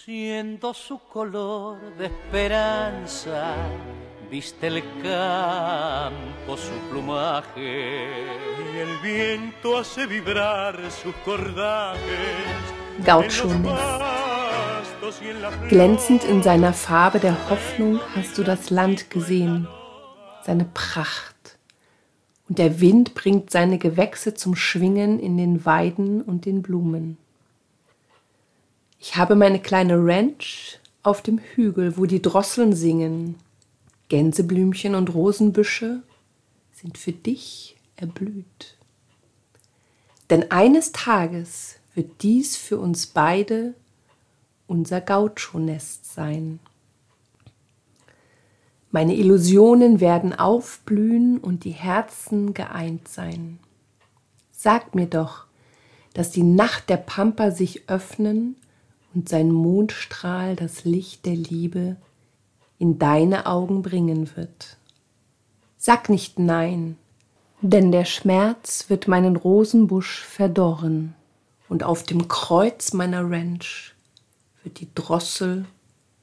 luciendo su color de esperanza, viste el campo su plumaje y el viento hace vibrar sus cordajes. Gaucho-Nest. Glänzend in seiner Farbe der Hoffnung hast du das Land gesehen, seine Pracht. Und der Wind bringt seine Gewächse zum Schwingen in den Weiden und den Blumen. Ich habe meine kleine Ranch auf dem Hügel, wo die Drosseln singen. Gänseblümchen und Rosenbüsche sind für dich erblüht. Denn eines Tages wird dies für uns beide unser Gaucho-Nest sein. Meine Illusionen werden aufblühen und die Herzen geeint sein. Sagt mir doch, dass die Nacht der Pampa sich öffnen und sein Mondstrahl das Licht der Liebe in deine Augen bringen wird. Sag nicht nein, denn der Schmerz wird meinen Rosenbusch verdorren und auf dem Kreuz meiner Ranch wird die Drossel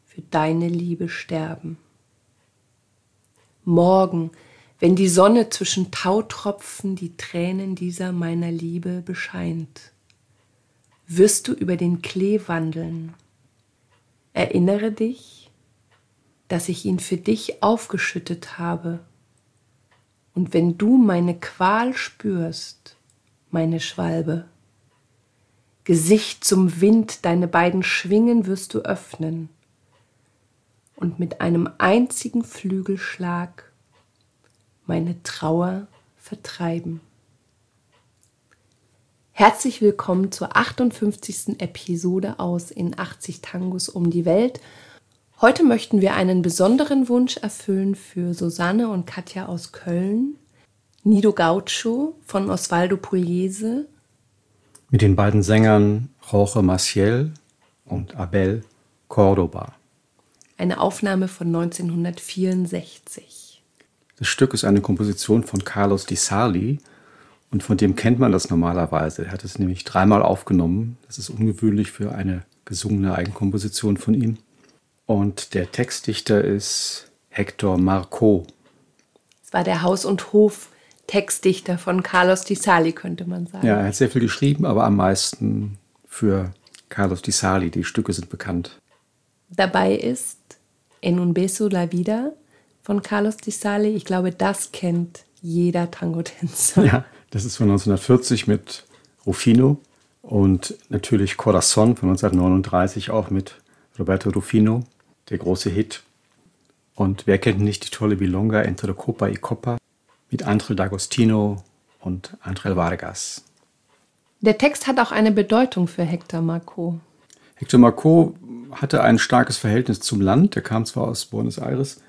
für deine Liebe sterben. Morgen, wenn die Sonne zwischen Tautropfen die Tränen dieser meiner Liebe bescheint, wirst du über den Klee wandeln. Erinnere dich, dass ich ihn für dich aufgeschüttet habe. Und wenn du meine Qual spürst, meine Schwalbe, Gesicht zum Wind deine beiden Schwingen wirst du öffnen und mit einem einzigen Flügelschlag meine Trauer vertreiben. Herzlich willkommen zur 58. Episode aus In 80 Tangos um die Welt. Heute möchten wir einen besonderen Wunsch erfüllen für Susanne und Katja aus Köln, Nido Gaucho von Osvaldo Pugliese. Mit den beiden Sängern Jorge Maciel und Abel Cordoba. Eine Aufnahme von 1964. Das Stück ist eine Komposition von Carlos Di Sarli, und von dem kennt man das normalerweise. Er hat es nämlich dreimal aufgenommen. Das ist ungewöhnlich für eine gesungene Eigenkomposition von ihm. Und der Textdichter ist Hector Marco. Es war der Haus- und Hof-Textdichter von Carlos Di Sali, könnte man sagen. Ja, er hat sehr viel geschrieben, aber am meisten für Carlos Di Sali. Die Stücke sind bekannt. Dabei ist En un beso la vida von Carlos Di Sali. Ich glaube, das kennt jeder Tango-Tänzer. Ja, das ist von 1940 mit Rufino und natürlich Corazon von 1939 auch mit Roberto Rufino, der große Hit. Und wer kennt nicht die tolle Bilonga Entre Copa y Copa mit André D'Agostino und André Vargas. Der Text hat auch eine Bedeutung für Hector Marco. Hector Marco hatte ein starkes Verhältnis zum Land. Er kam zwar aus Buenos Aires,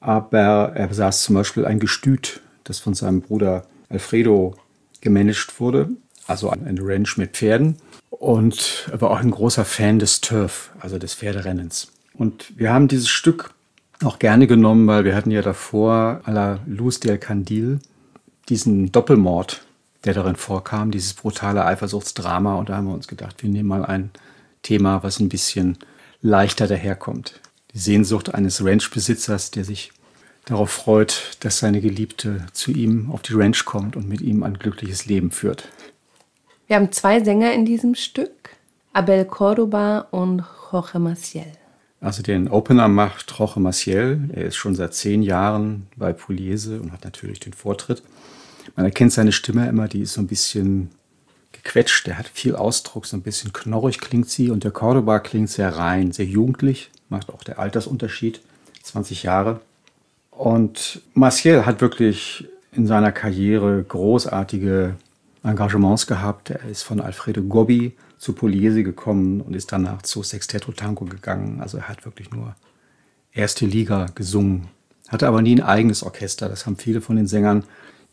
aber er besaß zum Beispiel ein Gestüt, das von seinem Bruder Alfredo gemanagt wurde, also eine Ranch mit Pferden. Und er war auch ein großer Fan des Turf, also des Pferderennens. Und wir haben dieses Stück auch gerne genommen, weil wir hatten ja davor à la Luz del Candil diesen Doppelmord, der darin vorkam, dieses brutale Eifersuchtsdrama. Und da haben wir uns gedacht, wir nehmen mal ein Thema, was ein bisschen leichter daherkommt. Die Sehnsucht eines Ranchbesitzers, der sich darauf freut, dass seine Geliebte zu ihm auf die Ranch kommt und mit ihm ein glückliches Leben führt. Wir haben zwei Sänger in diesem Stück, Abel Cordoba und Jorge Maciel. Also den Opener macht Jorge Maciel. Er ist schon seit zehn Jahren bei Pugliese und hat natürlich den Vortritt. Man erkennt seine Stimme immer, die ist so ein bisschen gequetscht. Er hat viel Ausdruck, so ein bisschen knorrig klingt sie. Und der Cordoba klingt sehr rein, sehr jugendlich, macht auch der Altersunterschied, 20 Jahre. Und Maciel hat wirklich in seiner Karriere großartige Engagements gehabt. Er ist von Alfredo Gobbi zu Pugliese gekommen und ist danach zu Sexteto Tango gegangen. Also er hat wirklich nur erste Liga gesungen. Hatte aber nie ein eigenes Orchester. Das haben viele von den Sängern,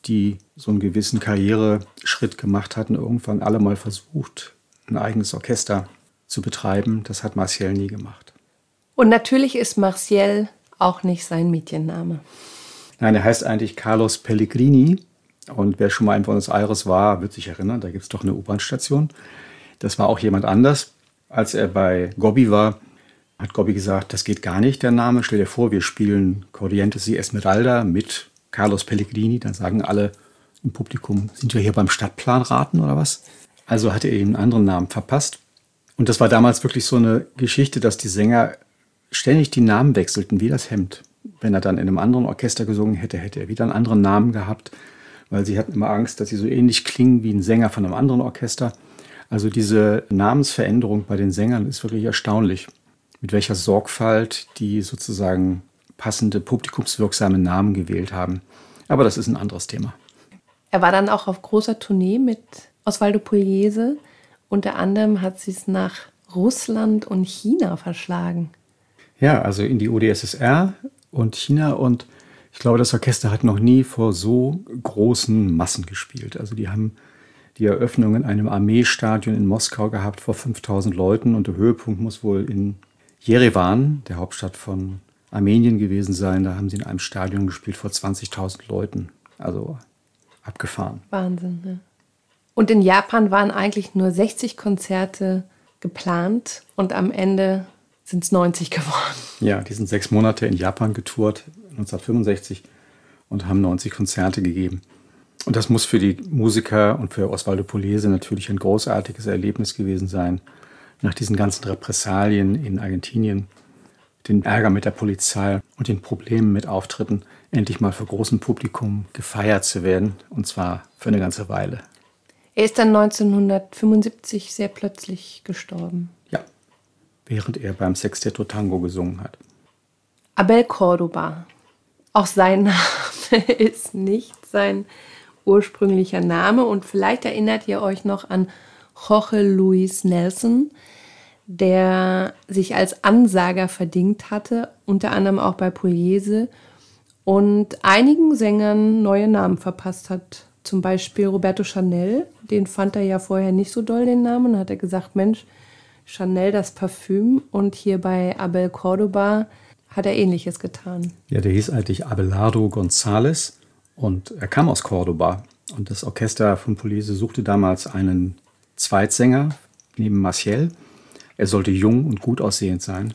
die so einen gewissen Karriereschritt gemacht hatten, irgendwann alle mal versucht, ein eigenes Orchester zu betreiben. Das hat Martial nie gemacht. Und natürlich ist Martial auch nicht sein Mädchenname. Nein, er heißt eigentlich Carlos Pellegrini. Und wer schon mal in Buenos Aires war, wird sich erinnern, da gibt es doch eine U-Bahn-Station. Das war auch jemand anders. Als er bei Gobbi war, hat Gobbi gesagt, das geht gar nicht, der Name. Stell dir vor, wir spielen Corrientes y Esmeralda mit Carlos Pellegrini. Dann sagen alle im Publikum, sind wir hier beim Stadtplanraten oder was? Also hat er ihm einen anderen Namen verpasst. Und das war damals wirklich so eine Geschichte, dass die Sänger ständig die Namen wechselten, wie das Hemd. Wenn er dann in einem anderen Orchester gesungen hätte, hätte er wieder einen anderen Namen gehabt, weil sie hatten immer Angst, dass sie so ähnlich klingen wie ein Sänger von einem anderen Orchester. Also diese Namensveränderung bei den Sängern ist wirklich erstaunlich, mit welcher Sorgfalt die sozusagen passende publikumswirksame Namen gewählt haben. Aber das ist ein anderes Thema. Er war dann auch auf großer Tournee mit Osvaldo Pugliese. Unter anderem hat sie es nach Russland und China verschlagen. Ja, also in die UdSSR und China und ich glaube, das Orchester hat noch nie vor so großen Massen gespielt. Also die haben die Eröffnung in einem Armeestadion in Moskau gehabt vor 5000 Leuten und der Höhepunkt muss wohl in Jerewan, der Hauptstadt von Armenien gewesen sein. Da haben sie in einem Stadion gespielt vor 20.000 Leuten. Also abgefahren. Wahnsinn, ne? Und in Japan waren eigentlich nur 60 Konzerte geplant und am Ende sind es 90 geworden. Ja, die sind sechs Monate in Japan getourt, 1965, und haben 90 Konzerte gegeben. Und das muss für die Musiker und für Osvaldo Pugliese natürlich ein großartiges Erlebnis gewesen sein, nach diesen ganzen Repressalien in Argentinien, den Ärger mit der Polizei und den Problemen mit Auftritten, endlich mal vor großem Publikum gefeiert zu werden, und zwar für eine ganze Weile. Er ist dann 1975 sehr plötzlich gestorben. Während er beim Sextetto Tango gesungen hat. Abel Cordoba. Auch sein Name ist nicht sein ursprünglicher Name und vielleicht erinnert ihr euch noch an Jorge Luis Nelson, der sich als Ansager verdient hatte, unter anderem auch bei Pugliese und einigen Sängern neue Namen verpasst hat. Zum Beispiel Roberto Chanel, den fand er ja vorher nicht so doll, den Namen. Hat er gesagt, Mensch, Chanel das Parfüm. Und hier bei Abel Cordoba hat er ähnliches getan. Ja, der hieß eigentlich Abelardo González und er kam aus Cordoba. Und das Orchester von Police suchte damals einen Zweitsänger neben Maciel. Er sollte jung und gut aussehend sein.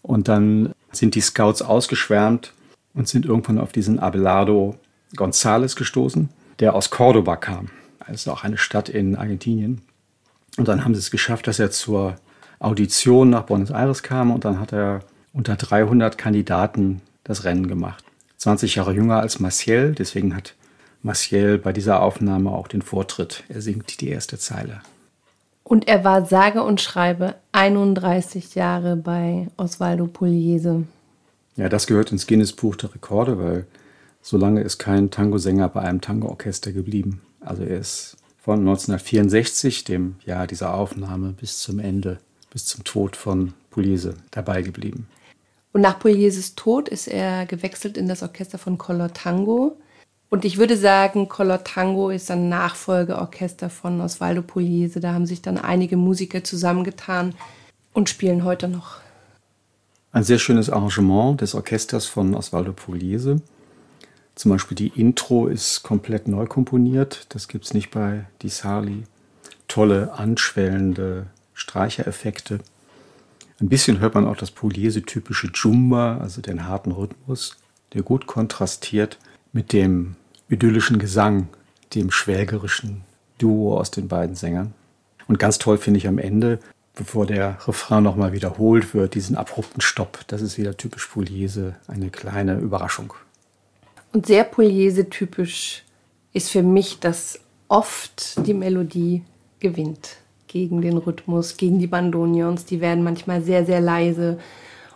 Und dann sind die Scouts ausgeschwärmt und sind irgendwann auf diesen Abelardo González gestoßen, der aus Cordoba kam. Also auch eine Stadt in Argentinien. Und dann haben sie es geschafft, dass er zur Audition nach Buenos Aires kam und dann hat er unter 300 Kandidaten das Rennen gemacht. 20 Jahre jünger als Maciel, deswegen hat Maciel bei dieser Aufnahme auch den Vortritt. Er singt die erste Zeile. Und er war sage und schreibe 31 Jahre bei Osvaldo Pugliese. Ja, das gehört ins Guinness-Buch der Rekorde, weil so lange ist kein Tango-Sänger bei einem Tango-Orchester geblieben. Also er ist von 1964, dem Jahr dieser Aufnahme, bis zum Ende, bis zum Tod von Pugliese dabei geblieben. Und nach Puglieses Tod ist er gewechselt in das Orchester von Color Tango. Und ich würde sagen, Color Tango ist ein Nachfolgeorchester von Osvaldo Pugliese. Da haben sich dann einige Musiker zusammengetan und spielen heute noch. Ein sehr schönes Arrangement des Orchesters von Osvaldo Pugliese. Zum Beispiel die Intro ist komplett neu komponiert. Das gibt es nicht bei Di Sarli. Tolle, anschwellende Streichereffekte. Ein bisschen hört man auch das Pugliese-typische Jumba, also den harten Rhythmus, der gut kontrastiert mit dem idyllischen Gesang, dem schwägerischen Duo aus den beiden Sängern. Und ganz toll finde ich am Ende, bevor der Refrain nochmal wiederholt wird, diesen abrupten Stopp. Das ist wieder typisch Pugliese, eine kleine Überraschung. Und sehr Pugliese-typisch ist für mich, dass oft die Melodie gewinnt gegen den Rhythmus, gegen die Bandonions. Die werden manchmal sehr, sehr leise.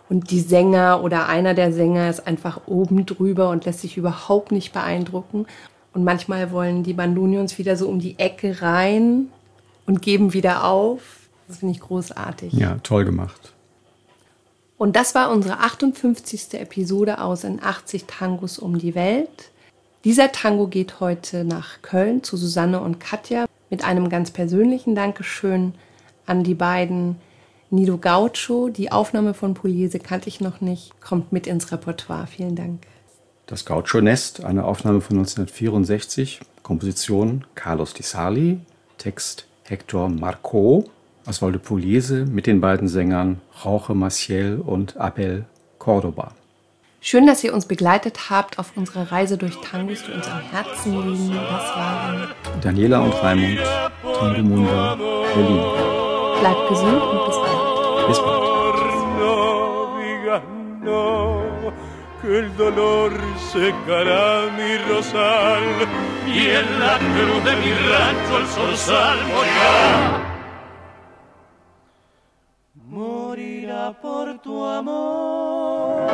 Und die Sänger oder einer der Sänger ist einfach oben drüber und lässt sich überhaupt nicht beeindrucken. Und manchmal wollen die Bandonions wieder so um die Ecke rein und geben wieder auf. Das finde ich großartig. Ja, toll gemacht. Und das war unsere 58. Episode aus in 80 Tangos um die Welt. Dieser Tango geht heute nach Köln zu Susanne und Katja mit einem ganz persönlichen Dankeschön an die beiden. Nido Gaucho, die Aufnahme von Pugliese kannte ich noch nicht, kommt mit ins Repertoire. Vielen Dank. Das Gaucho Nest, eine Aufnahme von 1964, Komposition Carlos Di Sali, Text Hector Marco, Oswaldo Pugliese mit den beiden Sängern Jorge Maciel und Abel Cordoba. Schön, dass ihr uns begleitet habt auf unserer Reise durch Tangos, die uns am Herzen liegen. Das waren Daniela und Raimund, Tango Munda, Berlin. Bleibt gesund und bis bald. Bis bald. que el dolor secará mi rosal y en la cruz de mi rancho el zorzal. Morirá por tu amor.